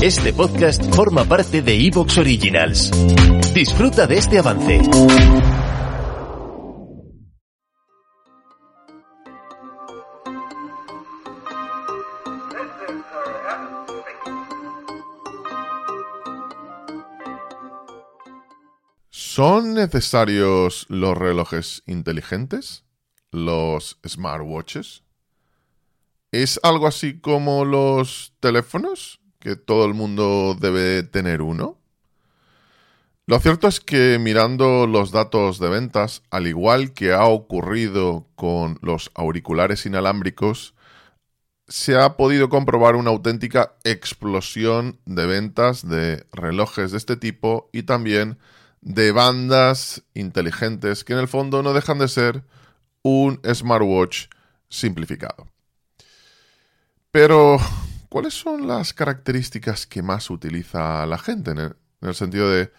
Este podcast forma parte de Evox Originals. Disfruta de este avance. ¿Son necesarios los relojes inteligentes? ¿Los smartwatches? ¿Es algo así como los teléfonos? ¿Que todo el mundo debe tener uno? Lo cierto es que mirando los datos de ventas, al igual que ha ocurrido con los auriculares inalámbricos, se ha podido comprobar una auténtica explosión de ventas de relojes de este tipo y también de bandas inteligentes que en el fondo no dejan de ser un smartwatch simplificado. Pero, ¿cuáles son las características que más utiliza la gente? En el, sentido de,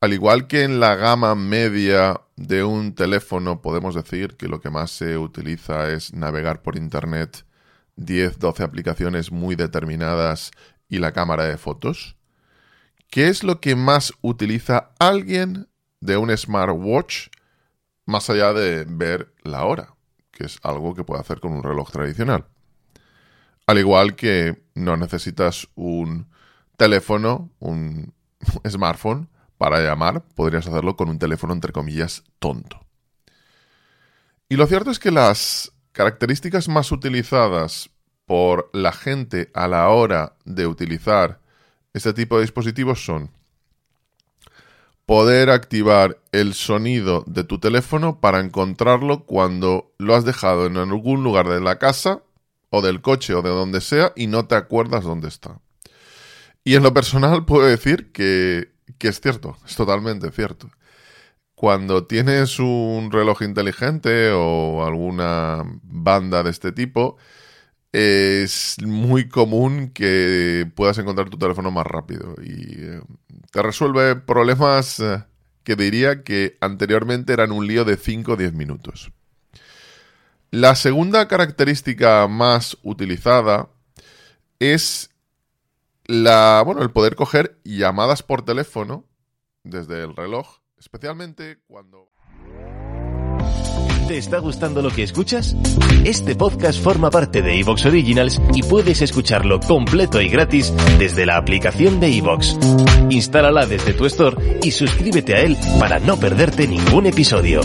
al igual que en la gama media de un teléfono, podemos decir que lo que más se utiliza es navegar por Internet, 10, 12 aplicaciones muy determinadas y la cámara de fotos. ¿Qué es lo que más utiliza alguien de un smartwatch más allá de ver la hora? Que es algo que puede hacer con un reloj tradicional. Al igual que no necesitas un teléfono, un smartphone para llamar, podrías hacerlo con un teléfono entre comillas tonto. Y lo cierto es que las características más utilizadas por la gente a la hora de utilizar este tipo de dispositivos son poder activar el sonido de tu teléfono para encontrarlo cuando lo has dejado en algún lugar de la casa o del coche o de donde sea y no te acuerdas dónde está. Y en lo personal puedo decir que, que es cierto, es totalmente cierto. Cuando tienes un reloj inteligente o alguna banda de este tipo, es muy común que puedas encontrar tu teléfono más rápido y eh, te resuelve problemas eh, que diría que anteriormente eran un lío de 5 o 10 minutos. La segunda característica más utilizada es la, bueno, el poder coger llamadas por teléfono desde el reloj, especialmente cuando ¿Te está gustando lo que escuchas? Este podcast forma parte de Evox Originals y puedes escucharlo completo y gratis desde la aplicación de Evox. Instálala desde tu store y suscríbete a él para no perderte ningún episodio.